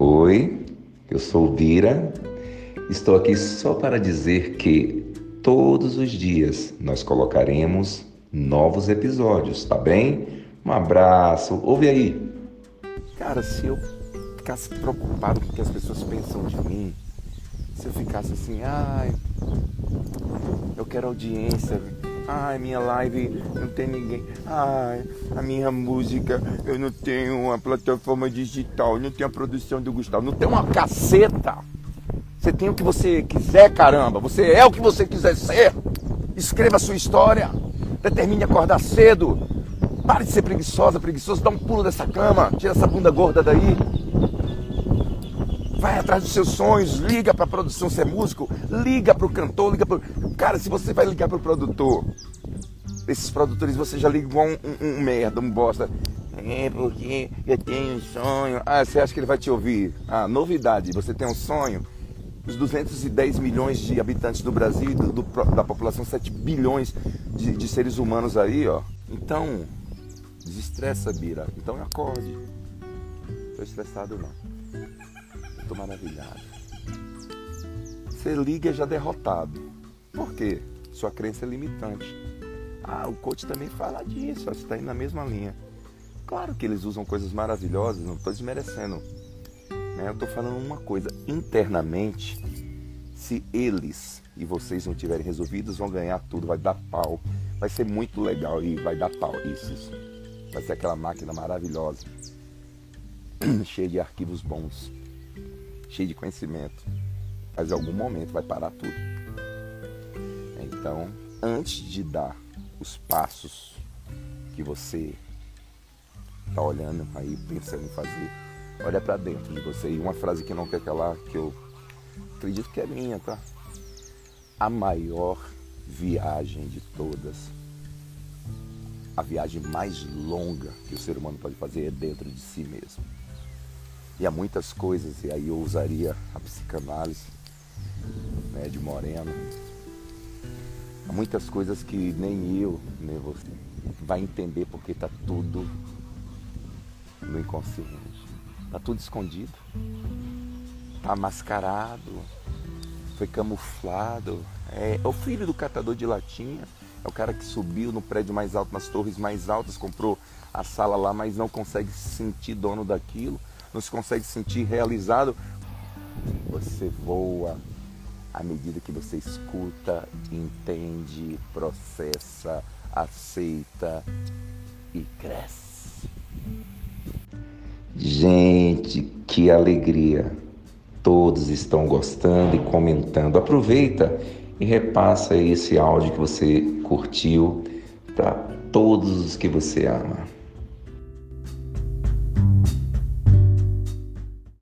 Oi, eu sou Vira. Estou aqui só para dizer que todos os dias nós colocaremos novos episódios, tá bem? Um abraço. Ouve aí. Cara, se eu ficasse preocupado com o que as pessoas pensam de mim, se eu ficasse assim, ai, eu quero audiência, ai, minha live não tem ninguém, ai, a minha música, eu não tenho uma plataforma digital, não tenho a produção do Gustavo, não tem uma caceta. Você tem o que você quiser, caramba. Você é o que você quiser ser. Escreva a sua história. Determine acordar cedo. Pare de ser preguiçosa, preguiçoso. Dá um pulo dessa cama. Tira essa bunda gorda daí. Vai atrás dos seus sonhos. Liga para a produção ser músico. Liga para o cantor. Liga pro... Cara, se você vai ligar para o produtor, esses produtores você já liga igual um, um, um merda, um bosta. É porque eu tenho um sonho. Ah, você acha que ele vai te ouvir? Ah, novidade. Você tem um sonho? os 210 milhões de habitantes do Brasil e do, do, da população 7 bilhões de, de, seres humanos aí, ó. Então, desestressa, Bira. Então acorde. Tô estressado não. Maravilhado. Você liga já derrotado. Por quê? Sua crença é limitante. Ah, o coach também fala disso, você está indo na mesma linha. Claro que eles usam coisas maravilhosas, não estou desmerecendo né? Eu estou falando uma coisa, internamente, se eles e vocês não tiverem resolvidos, vão ganhar tudo, vai dar pau. Vai ser muito legal e vai dar pau. Isso, isso. Vai ser aquela máquina maravilhosa, cheia de arquivos bons, cheia de conhecimento. Mas em algum momento vai parar tudo. Então, antes de dar os passos que você está olhando aí, pensando em fazer, olha para dentro de você. E uma frase que não quer calar, que eu acredito que é minha, tá? A maior viagem de todas, a viagem mais longa que o ser humano pode fazer é dentro de si mesmo. E há muitas coisas, e aí eu usaria a psicanálise né, de Moreno. Há muitas coisas que nem eu, nem você vai entender porque está tudo no inconsciente. Tá tudo escondido. Tá mascarado. Foi camuflado. É, é o filho do catador de latinha. É o cara que subiu no prédio mais alto, nas torres mais altas, comprou a sala lá, mas não consegue se sentir dono daquilo, não se consegue sentir realizado. Você voa à medida que você escuta, entende, processa, aceita e cresce. Gente, que alegria! Todos estão gostando e comentando. Aproveita e repassa esse áudio que você curtiu para todos os que você ama.